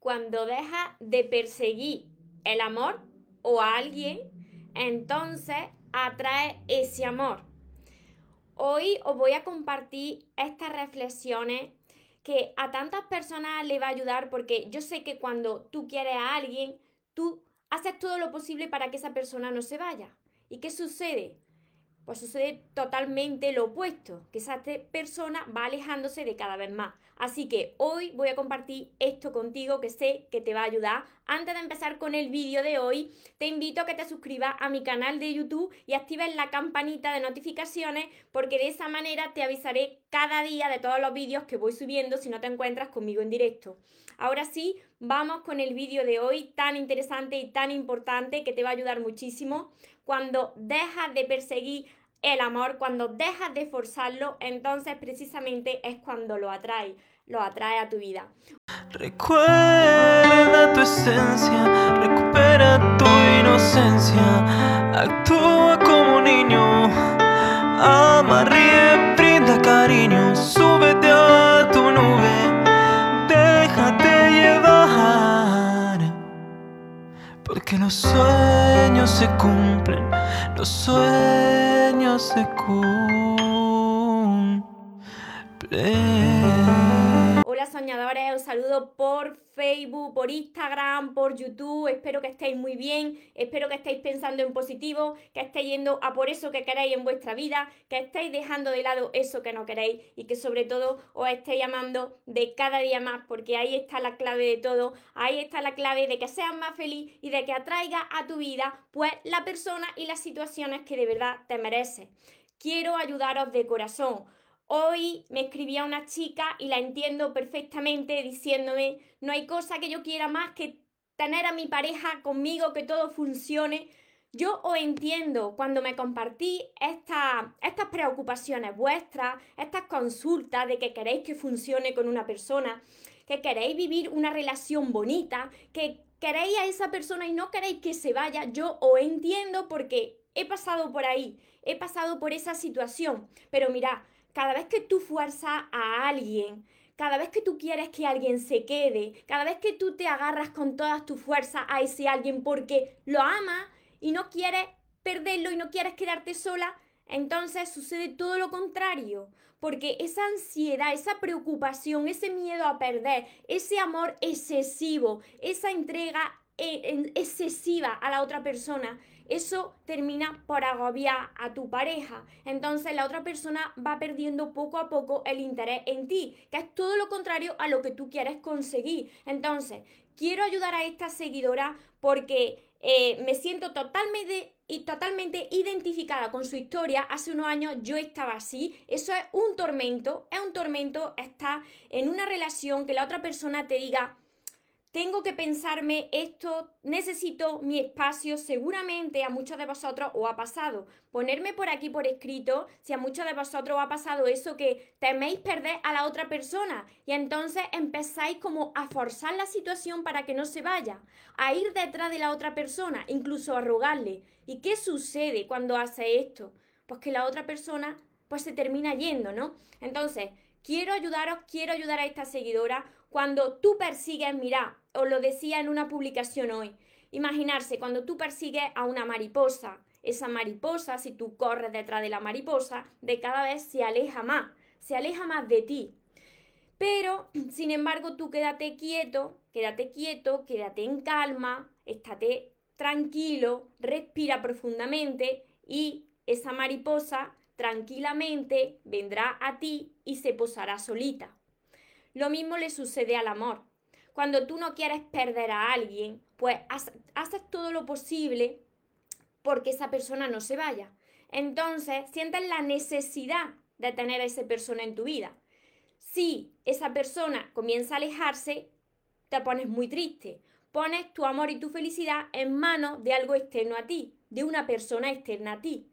cuando dejas de perseguir el amor o a alguien, entonces atrae ese amor. Hoy os voy a compartir estas reflexiones que a tantas personas le va a ayudar porque yo sé que cuando tú quieres a alguien, tú haces todo lo posible para que esa persona no se vaya. ¿Y qué sucede? pues sucede totalmente lo opuesto, que esa persona va alejándose de cada vez más. Así que hoy voy a compartir esto contigo que sé que te va a ayudar. Antes de empezar con el vídeo de hoy, te invito a que te suscribas a mi canal de YouTube y actives la campanita de notificaciones porque de esa manera te avisaré cada día de todos los vídeos que voy subiendo si no te encuentras conmigo en directo. Ahora sí, vamos con el vídeo de hoy tan interesante y tan importante que te va a ayudar muchísimo. Cuando dejas de perseguir el amor, cuando dejas de forzarlo, entonces precisamente es cuando lo atrae, lo atrae a tu vida. Recuerda tu esencia, recupera tu inocencia, actúa como niño, ama, ríe, brinda cariño, súbete a tu nube, déjate llevar, porque los sueños se cumplen, los sueños se Hola soñadores, os saludo por Facebook, por Instagram, por YouTube. Espero que estéis muy bien, espero que estéis pensando en positivo, que estéis yendo a por eso que queréis en vuestra vida, que estéis dejando de lado eso que no queréis y que sobre todo os estéis amando de cada día más, porque ahí está la clave de todo, ahí está la clave de que seas más feliz y de que atraiga a tu vida pues la persona y las situaciones que de verdad te mereces. Quiero ayudaros de corazón. Hoy me escribía una chica y la entiendo perfectamente diciéndome, no hay cosa que yo quiera más que tener a mi pareja conmigo, que todo funcione. Yo os entiendo cuando me compartí estas preocupaciones vuestras, estas consultas de que queréis que funcione con una persona, que queréis vivir una relación bonita, que queréis a esa persona y no queréis que se vaya. Yo os entiendo porque he pasado por ahí, he pasado por esa situación. Pero mira, cada vez que tú fuerzas a alguien, cada vez que tú quieres que alguien se quede, cada vez que tú te agarras con todas tus fuerzas a ese alguien porque lo ama y no quieres perderlo y no quieres quedarte sola, entonces sucede todo lo contrario, porque esa ansiedad, esa preocupación, ese miedo a perder, ese amor excesivo, esa entrega eh, excesiva a la otra persona, eso termina por agobiar a tu pareja. Entonces la otra persona va perdiendo poco a poco el interés en ti, que es todo lo contrario a lo que tú quieres conseguir. Entonces, quiero ayudar a esta seguidora porque eh, me siento totalmente y totalmente identificada con su historia. Hace unos años yo estaba así. Eso es un tormento. Es un tormento estar en una relación que la otra persona te diga, tengo que pensarme esto, necesito mi espacio, seguramente a muchos de vosotros os ha pasado. Ponerme por aquí por escrito si a muchos de vosotros os ha pasado eso que teméis perder a la otra persona y entonces empezáis como a forzar la situación para que no se vaya, a ir detrás de la otra persona, incluso a rogarle. ¿Y qué sucede cuando hace esto? Pues que la otra persona pues se termina yendo, ¿no? Entonces, quiero ayudaros, quiero ayudar a esta seguidora cuando tú persigues, mira, os lo decía en una publicación hoy, imaginarse cuando tú persigues a una mariposa, esa mariposa, si tú corres detrás de la mariposa, de cada vez se aleja más, se aleja más de ti. Pero, sin embargo, tú quédate quieto, quédate quieto, quédate en calma, estate tranquilo, respira profundamente y esa mariposa tranquilamente vendrá a ti y se posará solita. Lo mismo le sucede al amor. Cuando tú no quieres perder a alguien, pues haces todo lo posible porque esa persona no se vaya. Entonces, sientes la necesidad de tener a esa persona en tu vida. Si esa persona comienza a alejarse, te pones muy triste. Pones tu amor y tu felicidad en manos de algo externo a ti, de una persona externa a ti.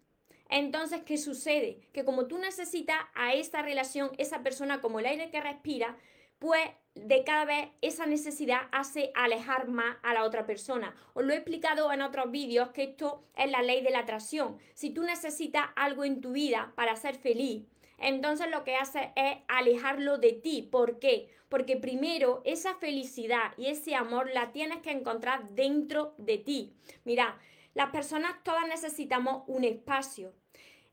Entonces, ¿qué sucede? Que como tú necesitas a esa relación, esa persona como el aire que respira, pues de cada vez esa necesidad hace alejar más a la otra persona. Os lo he explicado en otros vídeos que esto es la ley de la atracción. Si tú necesitas algo en tu vida para ser feliz, entonces lo que hace es alejarlo de ti. ¿Por qué? Porque primero esa felicidad y ese amor la tienes que encontrar dentro de ti. Mira, las personas todas necesitamos un espacio.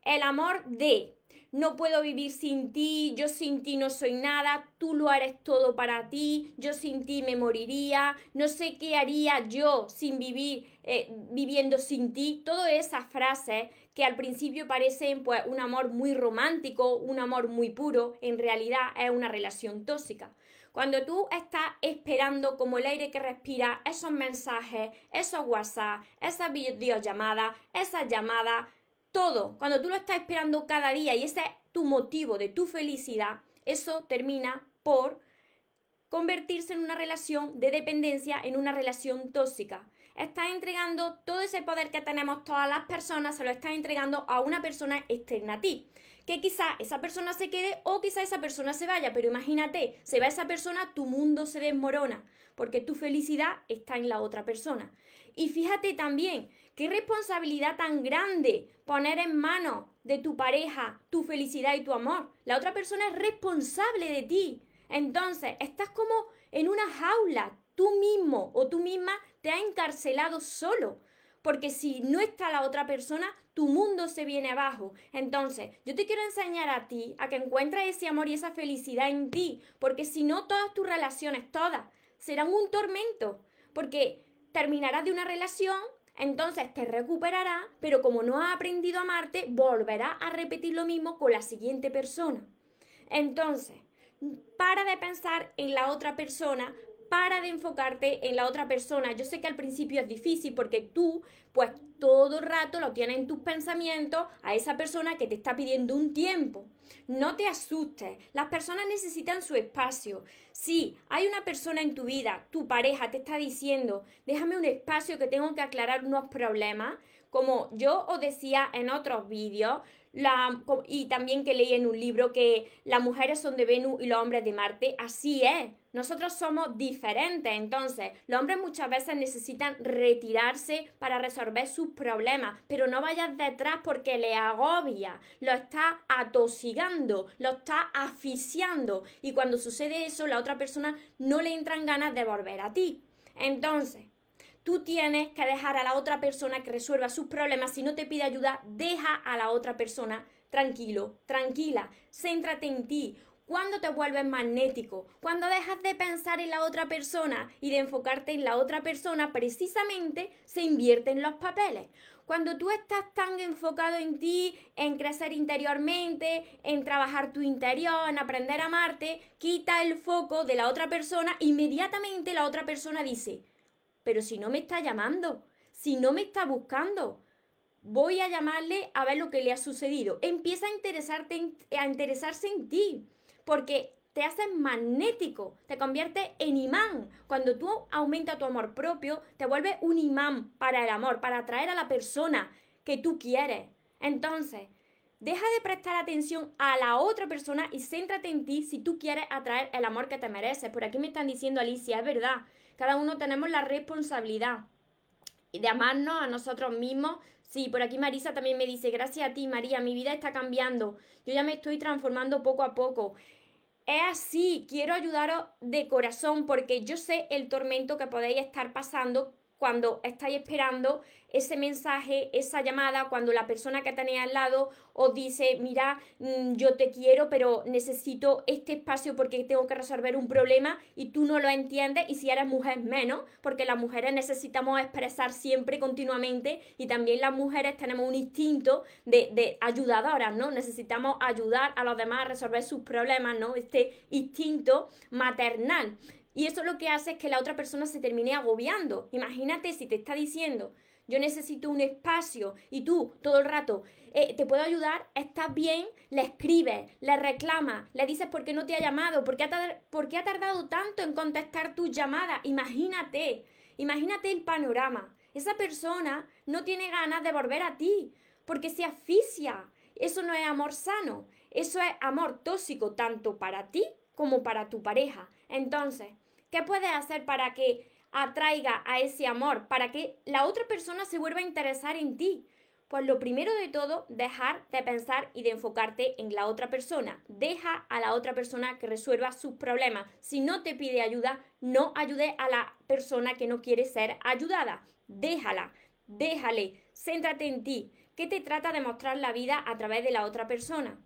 El amor de no puedo vivir sin ti, yo sin ti no soy nada, tú lo eres todo para ti, yo sin ti me moriría, no sé qué haría yo sin vivir, eh, viviendo sin ti. Todas esas frases que al principio parecen pues un amor muy romántico, un amor muy puro, en realidad es una relación tóxica. Cuando tú estás esperando como el aire que respira esos mensajes, esos WhatsApp, esas videollamadas, esas llamadas, todo, cuando tú lo estás esperando cada día y ese es tu motivo de tu felicidad, eso termina por convertirse en una relación de dependencia, en una relación tóxica. Estás entregando todo ese poder que tenemos todas las personas, se lo estás entregando a una persona externa a ti. Que quizá esa persona se quede o quizá esa persona se vaya, pero imagínate, se va esa persona, tu mundo se desmorona, porque tu felicidad está en la otra persona. Y fíjate también Qué responsabilidad tan grande poner en manos de tu pareja tu felicidad y tu amor. La otra persona es responsable de ti. Entonces, estás como en una jaula. Tú mismo o tú misma te has encarcelado solo. Porque si no está la otra persona, tu mundo se viene abajo. Entonces, yo te quiero enseñar a ti a que encuentres ese amor y esa felicidad en ti. Porque si no, todas tus relaciones, todas, serán un tormento. Porque terminarás de una relación entonces te recuperará, pero como no ha aprendido a amarte, volverá a repetir lo mismo con la siguiente persona. Entonces, para de pensar en la otra persona, para de enfocarte en la otra persona. Yo sé que al principio es difícil porque tú, pues todo el rato lo tienes en tus pensamientos a esa persona que te está pidiendo un tiempo. No te asustes, las personas necesitan su espacio. Si hay una persona en tu vida, tu pareja te está diciendo, déjame un espacio que tengo que aclarar unos problemas, como yo os decía en otros vídeos, y también que leí en un libro que las mujeres son de Venus y los hombres de Marte, así es. Nosotros somos diferentes, entonces los hombres muchas veces necesitan retirarse para resolver sus problemas, pero no vayas detrás porque le agobia, lo está atosigando, lo está asfixiando. Y cuando sucede eso la otra persona no le entran ganas de volver a ti. Entonces, Tú tienes que dejar a la otra persona que resuelva sus problemas. Si no te pide ayuda, deja a la otra persona tranquilo, tranquila. Céntrate en ti. Cuando te vuelves magnético, cuando dejas de pensar en la otra persona y de enfocarte en la otra persona, precisamente se invierten los papeles. Cuando tú estás tan enfocado en ti, en crecer interiormente, en trabajar tu interior, en aprender a amarte, quita el foco de la otra persona, inmediatamente la otra persona dice, pero si no me está llamando, si no me está buscando, voy a llamarle a ver lo que le ha sucedido. Empieza a, interesarte a interesarse en ti, porque te haces magnético, te conviertes en imán. Cuando tú aumentas tu amor propio, te vuelves un imán para el amor, para atraer a la persona que tú quieres. Entonces, deja de prestar atención a la otra persona y céntrate en ti si tú quieres atraer el amor que te mereces. Por aquí me están diciendo, Alicia, es verdad. Cada uno tenemos la responsabilidad de amarnos a nosotros mismos. Sí, por aquí Marisa también me dice, gracias a ti María, mi vida está cambiando. Yo ya me estoy transformando poco a poco. Es así, quiero ayudaros de corazón porque yo sé el tormento que podéis estar pasando cuando estáis esperando ese mensaje, esa llamada, cuando la persona que tenéis al lado os dice, mira, mm, yo te quiero, pero necesito este espacio porque tengo que resolver un problema y tú no lo entiendes y si eres mujer menos, porque las mujeres necesitamos expresar siempre, continuamente y también las mujeres tenemos un instinto de, de ayudadoras, ¿no? Necesitamos ayudar a los demás a resolver sus problemas, ¿no? Este instinto maternal. Y eso lo que hace es que la otra persona se termine agobiando. Imagínate si te está diciendo, yo necesito un espacio y tú todo el rato eh, te puedo ayudar, estás bien, le escribes, le reclamas, le dices por qué no te ha llamado, por qué ha, por qué ha tardado tanto en contestar tus llamadas. Imagínate, imagínate el panorama. Esa persona no tiene ganas de volver a ti porque se asfixia. Eso no es amor sano, eso es amor tóxico tanto para ti como para tu pareja. Entonces, ¿Qué puedes hacer para que atraiga a ese amor? Para que la otra persona se vuelva a interesar en ti. Pues lo primero de todo, dejar de pensar y de enfocarte en la otra persona. Deja a la otra persona que resuelva sus problemas. Si no te pide ayuda, no ayude a la persona que no quiere ser ayudada. Déjala, déjale, céntrate en ti. ¿Qué te trata de mostrar la vida a través de la otra persona?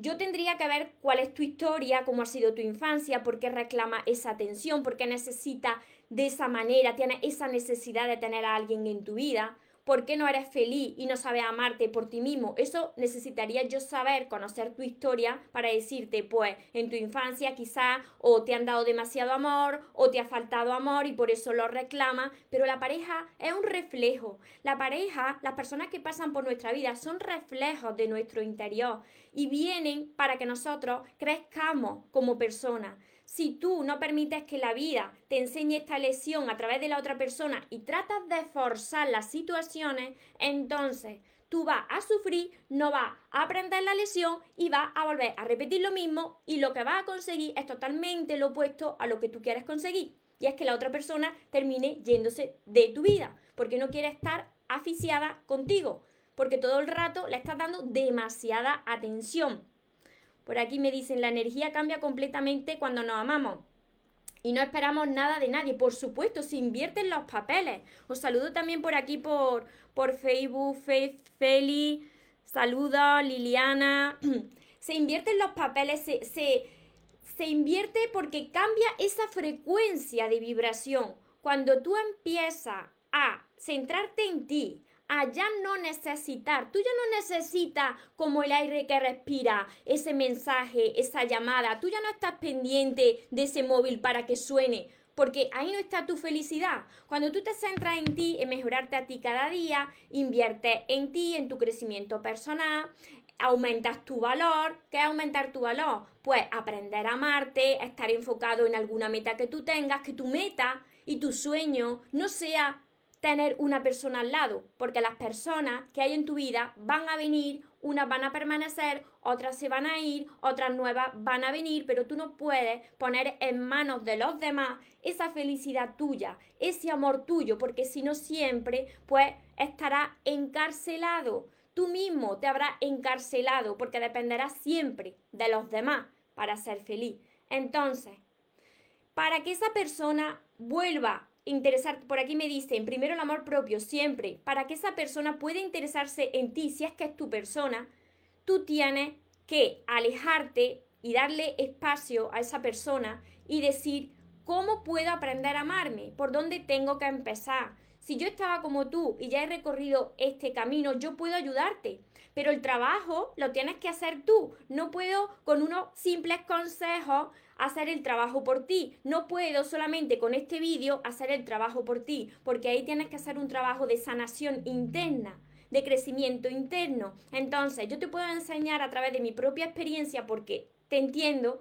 Yo tendría que ver cuál es tu historia, cómo ha sido tu infancia, por qué reclama esa atención, por qué necesita de esa manera, tiene esa necesidad de tener a alguien en tu vida por qué no eres feliz y no sabes amarte por ti mismo. Eso necesitaría yo saber, conocer tu historia para decirte, pues en tu infancia quizás o te han dado demasiado amor o te ha faltado amor y por eso lo reclama, pero la pareja es un reflejo. La pareja, las personas que pasan por nuestra vida son reflejos de nuestro interior y vienen para que nosotros crezcamos como personas. Si tú no permites que la vida te enseñe esta lección a través de la otra persona y tratas de forzar las situaciones, entonces tú vas a sufrir, no vas a aprender la lección y vas a volver a repetir lo mismo y lo que vas a conseguir es totalmente lo opuesto a lo que tú quieres conseguir. Y es que la otra persona termine yéndose de tu vida, porque no quiere estar aficiada contigo, porque todo el rato le estás dando demasiada atención. Por aquí me dicen, la energía cambia completamente cuando nos amamos. Y no esperamos nada de nadie. Por supuesto, se invierten los papeles. Os saludo también por aquí por, por Facebook, Faith, Feli. Saludos, Liliana. se invierten los papeles, se, se, se invierte porque cambia esa frecuencia de vibración. Cuando tú empiezas a centrarte en ti, a ya no necesitar. Tú ya no necesitas como el aire que respira, ese mensaje, esa llamada. Tú ya no estás pendiente de ese móvil para que suene. Porque ahí no está tu felicidad. Cuando tú te centras en ti, en mejorarte a ti cada día, inviertes en ti, en tu crecimiento personal, aumentas tu valor. ¿Qué es aumentar tu valor? Pues aprender a amarte, estar enfocado en alguna meta que tú tengas, que tu meta y tu sueño no sea tener una persona al lado, porque las personas que hay en tu vida van a venir, unas van a permanecer, otras se van a ir, otras nuevas van a venir, pero tú no puedes poner en manos de los demás esa felicidad tuya, ese amor tuyo, porque si no siempre, pues estará encarcelado. Tú mismo te habrás encarcelado porque dependerás siempre de los demás para ser feliz. Entonces, para que esa persona vuelva interesar, por aquí me dicen, primero el amor propio, siempre, para que esa persona pueda interesarse en ti, si es que es tu persona, tú tienes que alejarte y darle espacio a esa persona y decir, ¿cómo puedo aprender a amarme? ¿Por dónde tengo que empezar? Si yo estaba como tú y ya he recorrido este camino, yo puedo ayudarte. Pero el trabajo lo tienes que hacer tú. No puedo con unos simples consejos hacer el trabajo por ti. No puedo solamente con este vídeo hacer el trabajo por ti, porque ahí tienes que hacer un trabajo de sanación interna de crecimiento interno. Entonces, yo te puedo enseñar a través de mi propia experiencia porque te entiendo,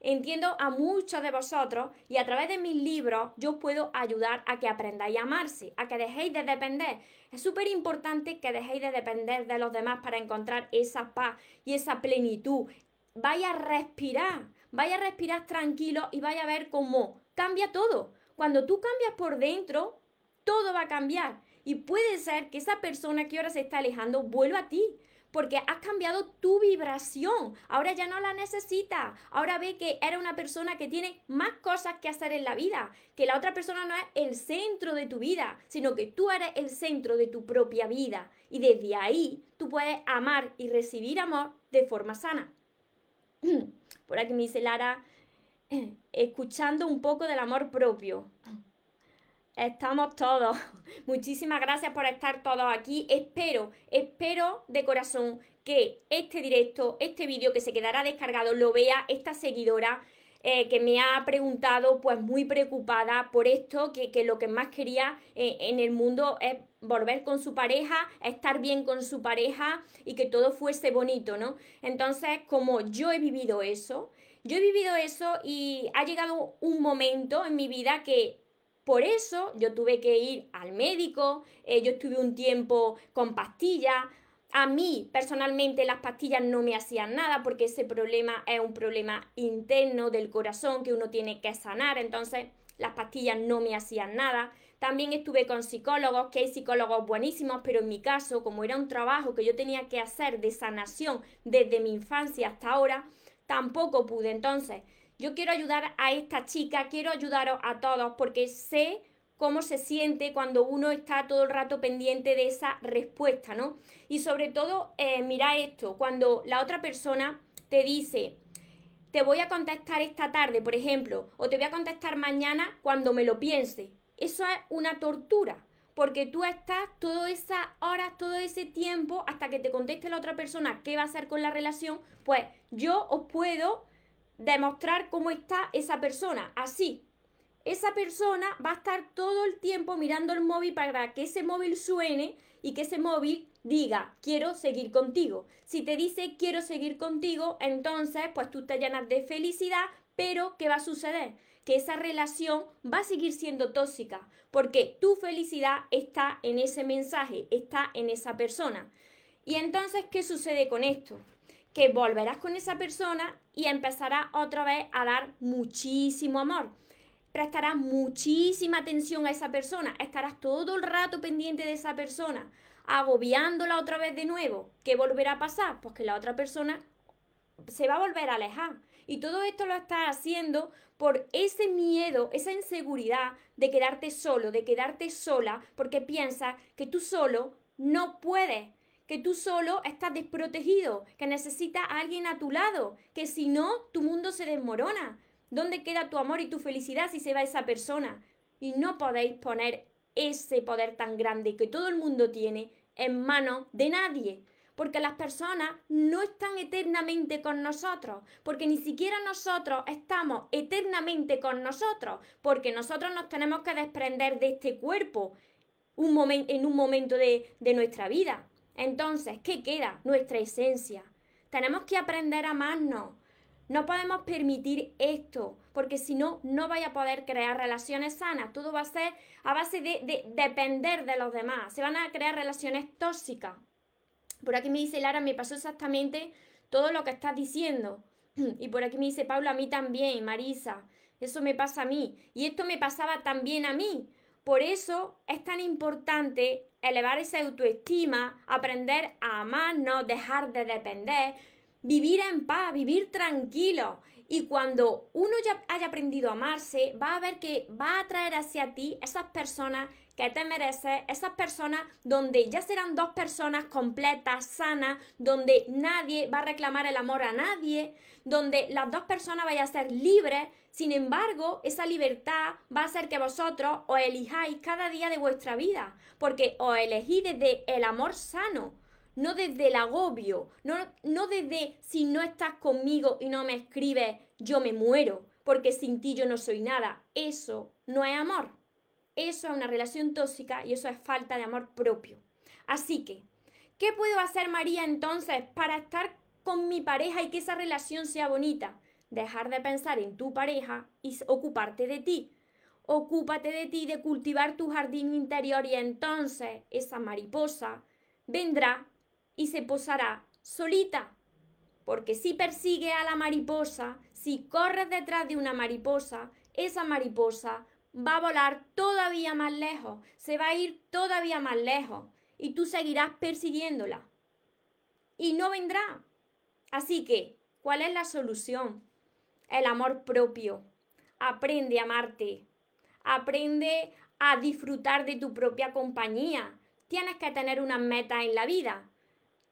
entiendo a muchos de vosotros y a través de mis libros yo puedo ayudar a que aprendáis a amarse, a que dejéis de depender. Es súper importante que dejéis de depender de los demás para encontrar esa paz y esa plenitud. Vaya a respirar, vaya a respirar tranquilo y vaya a ver cómo cambia todo. Cuando tú cambias por dentro, todo va a cambiar. Y puede ser que esa persona que ahora se está alejando vuelva a ti. Porque has cambiado tu vibración. Ahora ya no la necesita. Ahora ve que era una persona que tiene más cosas que hacer en la vida. Que la otra persona no es el centro de tu vida, sino que tú eres el centro de tu propia vida. Y desde ahí tú puedes amar y recibir amor de forma sana. Por aquí me dice Lara, escuchando un poco del amor propio. Estamos todos. Muchísimas gracias por estar todos aquí. Espero, espero de corazón que este directo, este vídeo que se quedará descargado, lo vea esta seguidora eh, que me ha preguntado, pues muy preocupada por esto, que, lo que más quería eh, en el mundo es volver con su pareja, estar bien con su pareja y que todo fuese bonito, ¿no? Entonces, como yo he vivido eso, yo he vivido eso y ha llegado un momento en mi vida que por eso yo tuve que ir al médico, eh, yo estuve un tiempo con pastillas, a mí personalmente las pastillas no me hacían nada porque ese problema es un problema interno del corazón que uno tiene que sanar. Entonces las pastillas no me hacían nada. También estuve con psicólogos, que hay psicólogos buenísimos, pero en mi caso, como era un trabajo que yo tenía que hacer de sanación desde mi infancia hasta ahora, tampoco pude. Entonces, yo quiero ayudar a esta chica, quiero ayudaros a todos porque sé cómo se siente cuando uno está todo el rato pendiente de esa respuesta, ¿no? Y sobre todo, eh, mira esto, cuando la otra persona te dice, te voy a contestar esta tarde, por ejemplo, o te voy a contestar mañana cuando me lo piense. Eso es una tortura, porque tú estás todas esas horas, todo ese tiempo, hasta que te conteste la otra persona qué va a hacer con la relación, pues yo os puedo demostrar cómo está esa persona. Así, esa persona va a estar todo el tiempo mirando el móvil para que ese móvil suene y que ese móvil diga, quiero seguir contigo. Si te dice, quiero seguir contigo, entonces, pues tú te llenas de felicidad, pero ¿qué va a suceder? Que esa relación va a seguir siendo tóxica, porque tu felicidad está en ese mensaje, está en esa persona. Y entonces, ¿qué sucede con esto? Que volverás con esa persona y empezarás otra vez a dar muchísimo amor. Prestarás muchísima atención a esa persona, estarás todo el rato pendiente de esa persona, agobiándola otra vez de nuevo. ¿Qué volverá a pasar? Pues que la otra persona se va a volver a alejar. Y todo esto lo estás haciendo por ese miedo, esa inseguridad de quedarte solo, de quedarte sola, porque piensas que tú solo no puedes que tú solo estás desprotegido, que necesitas a alguien a tu lado, que si no, tu mundo se desmorona. ¿Dónde queda tu amor y tu felicidad si se va esa persona? Y no podéis poner ese poder tan grande que todo el mundo tiene en manos de nadie. Porque las personas no están eternamente con nosotros, porque ni siquiera nosotros estamos eternamente con nosotros, porque nosotros nos tenemos que desprender de este cuerpo en un momento de nuestra vida. Entonces, ¿qué queda? Nuestra esencia. Tenemos que aprender a amarnos. No podemos permitir esto, porque si no, no vaya a poder crear relaciones sanas. Todo va a ser a base de, depender de los demás. Se van a crear relaciones tóxicas. Por aquí me dice Lara, me pasó exactamente todo lo que estás diciendo. Y por aquí me dice Paula, a mí también, Marisa. Eso me pasa a mí. Y esto me pasaba también a mí. Por eso es tan importante elevar esa autoestima, aprender a amarnos, dejar de depender, vivir en paz, vivir tranquilo. Y cuando uno ya haya aprendido a amarse, va a ver que va a atraer hacia ti esas personas que te mereces, esas personas donde ya serán dos personas completas, sanas, donde nadie va a reclamar el amor a nadie, donde las dos personas vayan a ser libres. Sin embargo, esa libertad va a hacer que vosotros os elijáis cada día de vuestra vida, porque os elegís desde el amor sano, no desde el agobio, no, no desde si no estás conmigo y no me escribes, yo me muero, porque sin ti yo no soy nada. Eso no es amor. Eso es una relación tóxica y eso es falta de amor propio. Así que, ¿qué puedo hacer María entonces para estar con mi pareja y que esa relación sea bonita? Dejar de pensar en tu pareja y ocuparte de ti. Ocúpate de ti, de cultivar tu jardín interior y entonces esa mariposa vendrá y se posará solita. Porque si persigue a la mariposa, si corres detrás de una mariposa, esa mariposa va a volar todavía más lejos, se va a ir todavía más lejos y tú seguirás persiguiéndola. Y no vendrá. Así que, ¿cuál es la solución? El amor propio. Aprende a amarte. Aprende a disfrutar de tu propia compañía. Tienes que tener una meta en la vida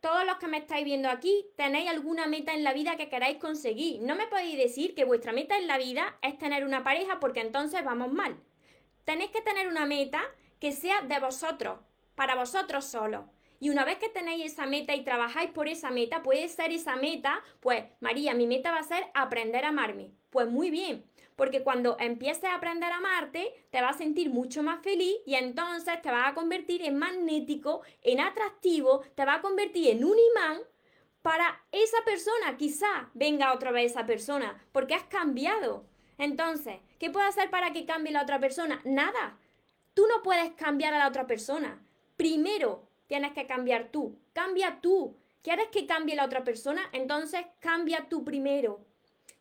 todos los que me estáis viendo aquí, tenéis alguna meta en la vida que queráis conseguir. No me podéis decir que vuestra meta en la vida es tener una pareja porque entonces vamos mal. Tenéis que tener una meta que sea de vosotros, para vosotros solos. Y una vez que tenéis esa meta y trabajáis por esa meta, puede ser esa meta, pues María, mi meta va a ser aprender a amarme. Pues muy bien, porque cuando empieces a aprender a amarte, te vas a sentir mucho más feliz y entonces te vas a convertir en magnético, en atractivo, te vas a convertir en un imán para esa persona. Quizá venga otra vez esa persona, porque has cambiado. Entonces, ¿qué puedo hacer para que cambie la otra persona? Nada. Tú no puedes cambiar a la otra persona. Primero tienes que cambiar tú. Cambia tú. ¿Quieres que cambie la otra persona? Entonces cambia tú primero.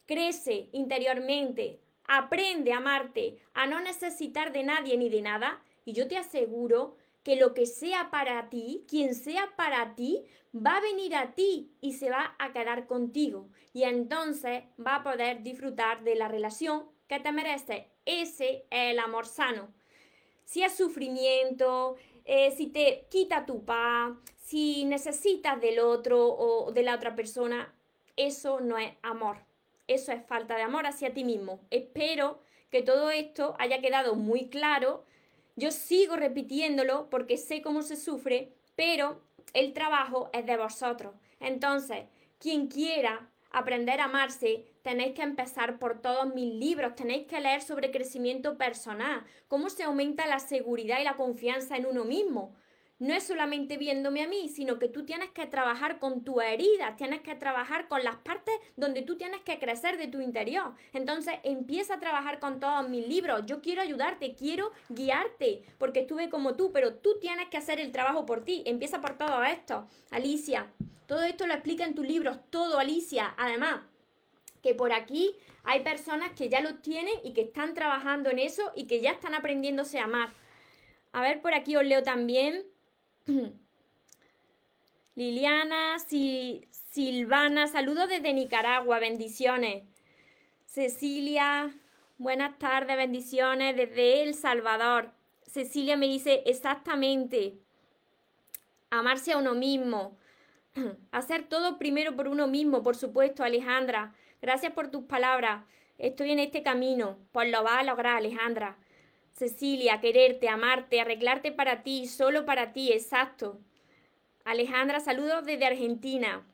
Crece interiormente, aprende a amarte, a no necesitar de nadie ni de nada, y yo te aseguro que lo que sea para ti, quien sea para ti, va a venir a ti y se va a quedar contigo. Y entonces va a poder disfrutar de la relación que te merece. Ese es el amor sano. Si es sufrimiento, eh, si te quita tu paz, si necesitas del otro o de la otra persona, eso no es amor. Eso es falta de amor hacia ti mismo. Espero que todo esto haya quedado muy claro yo sigo repitiéndolo porque sé cómo se sufre, pero el trabajo es de vosotros. Entonces, quien quiera aprender a amarse, tenéis que empezar por todos mis libros, tenéis que leer sobre crecimiento personal, cómo se aumenta la seguridad y la confianza en uno mismo, no es solamente viéndome a mí, sino que tú tienes que trabajar con tu herida, tienes que trabajar con las partes donde tú tienes que crecer de tu interior. Entonces empieza a trabajar con todos mis libros. Yo quiero ayudarte, quiero guiarte, porque estuve como tú, pero tú tienes que hacer el trabajo por ti. Empieza por todo esto. Alicia, todo esto lo explica en tus libros, todo, Alicia. Además, que por aquí hay personas que ya lo tienen y que están trabajando en eso y que ya están aprendiéndose a amar. A ver, por aquí os leo también. Liliana, Silvana, saludos desde Nicaragua, bendiciones. Cecilia, buenas tardes, bendiciones desde El Salvador. Cecilia me dice exactamente, amarse a uno mismo, hacer todo primero por uno mismo, por supuesto, Alejandra. Gracias por tus palabras. Estoy en este camino, pues lo va a lograr, Alejandra. Cecilia, quererte, amarte, arreglarte para ti, solo para ti, exacto. Alejandra, saludos desde Argentina.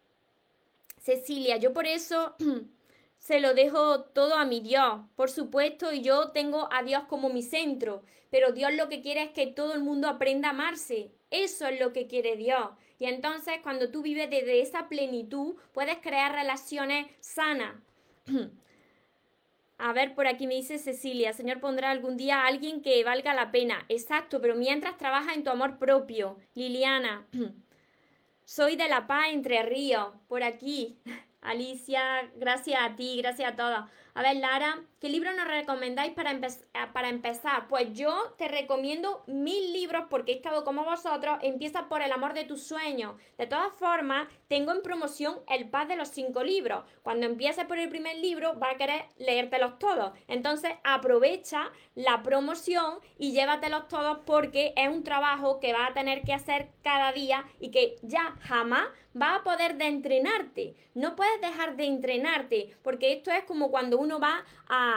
Cecilia, yo por eso se lo dejo todo a mi Dios, por supuesto, y yo tengo a Dios como mi centro, pero Dios lo que quiere es que todo el mundo aprenda a amarse. Eso es lo que quiere Dios. Y entonces cuando tú vives desde esa plenitud, puedes crear relaciones sanas. A ver, por aquí me dice Cecilia, Señor pondrá algún día a alguien que valga la pena. Exacto, pero mientras trabaja en tu amor propio. Liliana, soy de La Paz, Entre Ríos, por aquí. Alicia, gracias a ti, gracias a todos. A ver, Lara, ¿qué libro nos recomendáis para, eh, para empezar? Pues yo te recomiendo mil libros porque he estado como vosotros. Empieza por El amor de tus sueños. De todas formas, tengo en promoción El paz de los cinco libros. Cuando empieces por el primer libro, va a querer leértelos todos. Entonces, aprovecha la promoción y llévatelos todos porque es un trabajo que va a tener que hacer cada día y que ya jamás va a poder de entrenarte. No puedes dejar de entrenarte porque esto es como cuando uno va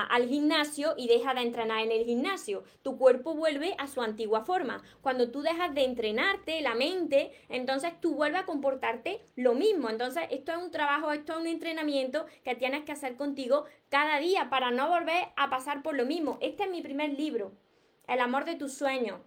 al gimnasio y deja de entrenar en el gimnasio. Tu cuerpo vuelve a su antigua forma. Cuando tú dejas de entrenarte la mente, entonces tú vuelves a comportarte lo mismo. Entonces esto es un trabajo, esto es un entrenamiento que tienes que hacer contigo cada día para no volver a pasar por lo mismo. Este es mi primer libro, El amor de tus sueños.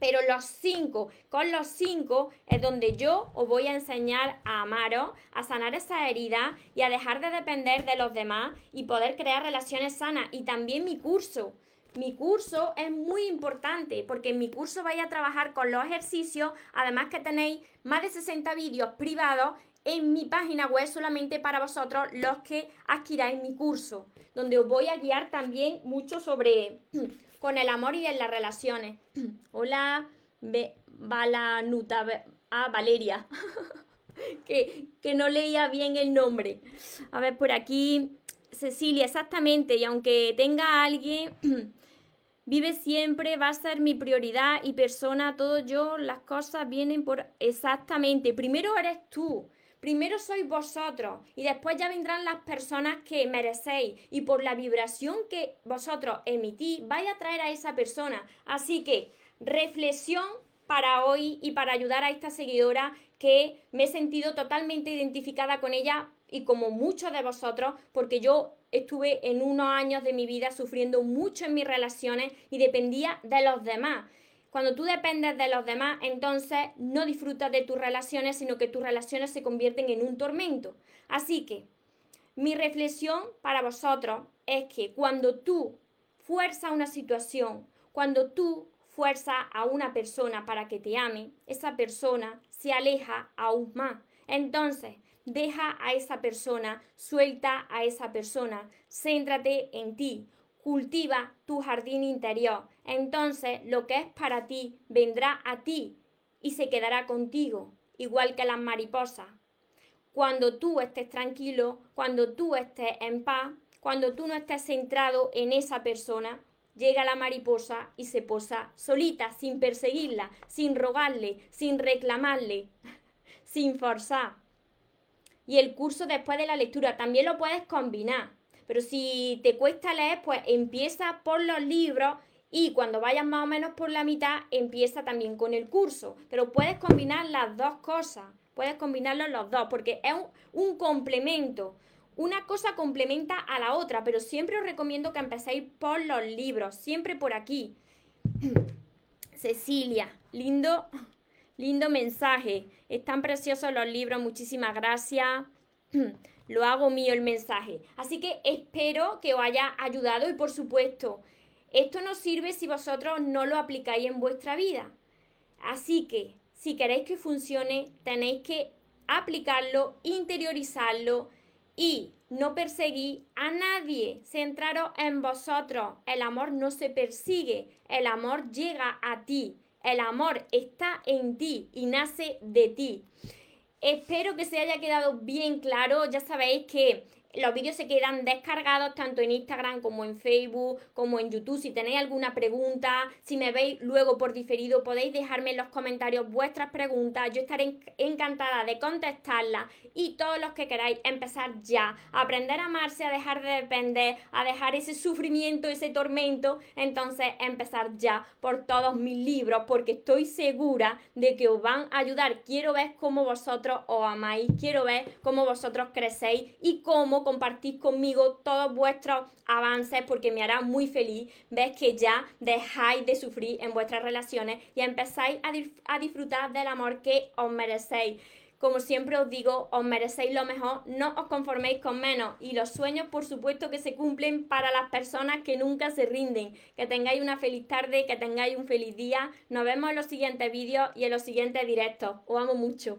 Pero los cinco, con los cinco es donde yo os voy a enseñar a amaros, a sanar esa herida y a dejar de depender de los demás y poder crear relaciones sanas. Y también mi curso. Mi curso es muy importante porque en mi curso vais a trabajar con los ejercicios, además que tenéis más de 60 vídeos privados en mi página web solamente para vosotros los que adquiráis mi curso, donde os voy a guiar también mucho sobre con el amor y en las relaciones. Hola, Be Balanuta, ah, Valeria, que, que no leía bien el nombre. A ver, por aquí, Cecilia, exactamente, y aunque tenga alguien, vive siempre, va a ser mi prioridad y persona, todo yo, las cosas vienen por exactamente. Primero eres tú. Primero sois vosotros y después ya vendrán las personas que merecéis y por la vibración que vosotros emitís vais a traer a esa persona. Así que reflexión para hoy y para ayudar a esta seguidora que me he sentido totalmente identificada con ella y como muchos de vosotros porque yo estuve en unos años de mi vida sufriendo mucho en mis relaciones y dependía de los demás. Cuando tú dependes de los demás, entonces no disfrutas de tus relaciones, sino que tus relaciones se convierten en un tormento. Así que mi reflexión para vosotros es que cuando tú fuerzas una situación, cuando tú fuerzas a una persona para que te ame, esa persona se aleja aún más. Entonces, deja a esa persona, suelta a esa persona, céntrate en ti, cultiva tu jardín interior. Entonces lo que es para ti vendrá a ti y se quedará contigo, igual que las mariposas. Cuando tú estés tranquilo, cuando tú estés en paz, cuando tú no estés centrado en esa persona, llega la mariposa y se posa solita, sin perseguirla, sin rogarle, sin reclamarle, sin forzar. Y el curso después de la lectura también lo puedes combinar. Pero si te cuesta leer, pues empieza por los libros y cuando vayas más o menos por la mitad, empieza también con el curso. Pero puedes combinar las dos cosas. Puedes combinarlos los dos porque es un, complemento una cosa complementa a la otra, pero siempre os recomiendo que empecéis por los libros, siempre por aquí. Cecilia, lindo, lindo mensaje. Están preciosos los libros, muchísimas gracias. Lo hago mío el mensaje. Así que espero que os haya ayudado y por supuesto, esto no sirve si vosotros no lo aplicáis en vuestra vida. Así que, si queréis que funcione, tenéis que aplicarlo, interiorizarlo, y no perseguí a nadie. Centraros en vosotros. El amor no se persigue, el amor llega a ti. El amor está en ti y nace de ti. Espero que se haya quedado bien claro. Ya sabéis que los vídeos se quedan descargados tanto en Instagram como en Facebook, como en YouTube. Si tenéis alguna pregunta, si me veis luego por diferido, podéis dejarme en los comentarios vuestras preguntas. Yo estaré encantada de contestarlas y todos los que queráis empezar ya a aprender a amarse, a dejar de depender, a dejar ese sufrimiento, ese tormento, entonces empezar ya por todos mis libros porque estoy segura de que os van a ayudar. Quiero ver cómo vosotros os amáis, quiero ver cómo vosotros crecéis y cómo compartir conmigo todos vuestros avances porque me hará muy feliz ver que ya dejáis de sufrir en vuestras relaciones y empezáis a, a disfrutar del amor que os merecéis. Como siempre os digo, os merecéis lo mejor, no os conforméis con menos y los sueños por supuesto que se cumplen para las personas que nunca se rinden. Que tengáis una feliz tarde, que tengáis un feliz día. Nos vemos en los siguientes vídeos y en los siguientes directos. Os amo mucho.